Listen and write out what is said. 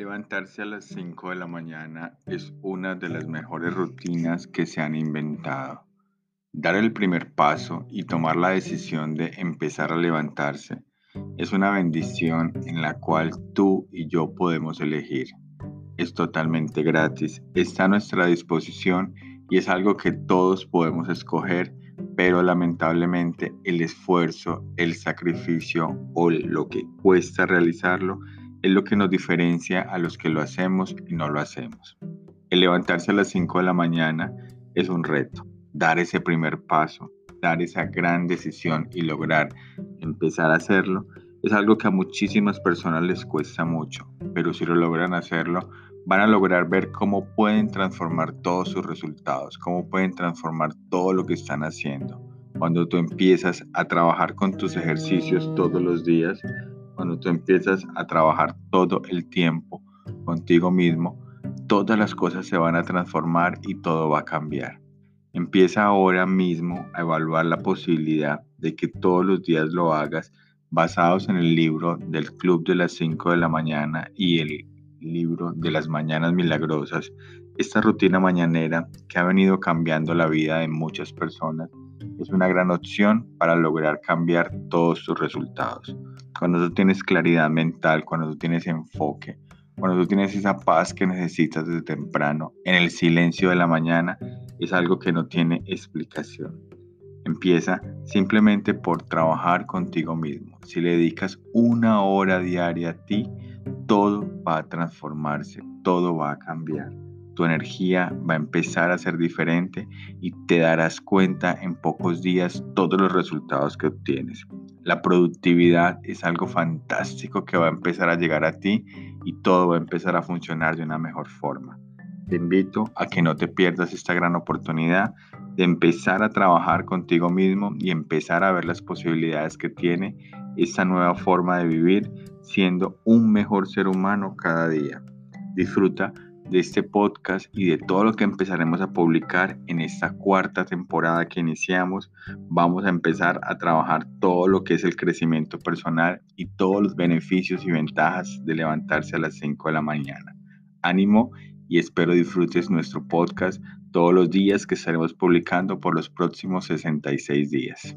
Levantarse a las 5 de la mañana es una de las mejores rutinas que se han inventado. Dar el primer paso y tomar la decisión de empezar a levantarse es una bendición en la cual tú y yo podemos elegir. Es totalmente gratis, está a nuestra disposición y es algo que todos podemos escoger, pero lamentablemente el esfuerzo, el sacrificio o lo que cuesta realizarlo es lo que nos diferencia a los que lo hacemos y no lo hacemos. El levantarse a las 5 de la mañana es un reto. Dar ese primer paso, dar esa gran decisión y lograr empezar a hacerlo es algo que a muchísimas personas les cuesta mucho, pero si lo logran hacerlo, van a lograr ver cómo pueden transformar todos sus resultados, cómo pueden transformar todo lo que están haciendo. Cuando tú empiezas a trabajar con tus ejercicios todos los días, cuando tú empiezas a trabajar todo el tiempo contigo mismo, todas las cosas se van a transformar y todo va a cambiar. Empieza ahora mismo a evaluar la posibilidad de que todos los días lo hagas basados en el libro del Club de las 5 de la mañana y el libro de las Mañanas Milagrosas, esta rutina mañanera que ha venido cambiando la vida de muchas personas es una gran opción para lograr cambiar todos tus resultados. Cuando tú tienes claridad mental, cuando tú tienes enfoque, cuando tú tienes esa paz que necesitas desde temprano, en el silencio de la mañana, es algo que no tiene explicación. Empieza simplemente por trabajar contigo mismo. Si le dedicas una hora diaria a ti, todo va a transformarse, todo va a cambiar tu energía va a empezar a ser diferente y te darás cuenta en pocos días todos los resultados que obtienes. La productividad es algo fantástico que va a empezar a llegar a ti y todo va a empezar a funcionar de una mejor forma. Te invito a que no te pierdas esta gran oportunidad de empezar a trabajar contigo mismo y empezar a ver las posibilidades que tiene esta nueva forma de vivir siendo un mejor ser humano cada día. Disfruta de este podcast y de todo lo que empezaremos a publicar en esta cuarta temporada que iniciamos, vamos a empezar a trabajar todo lo que es el crecimiento personal y todos los beneficios y ventajas de levantarse a las 5 de la mañana. Ánimo y espero disfrutes nuestro podcast todos los días que estaremos publicando por los próximos 66 días.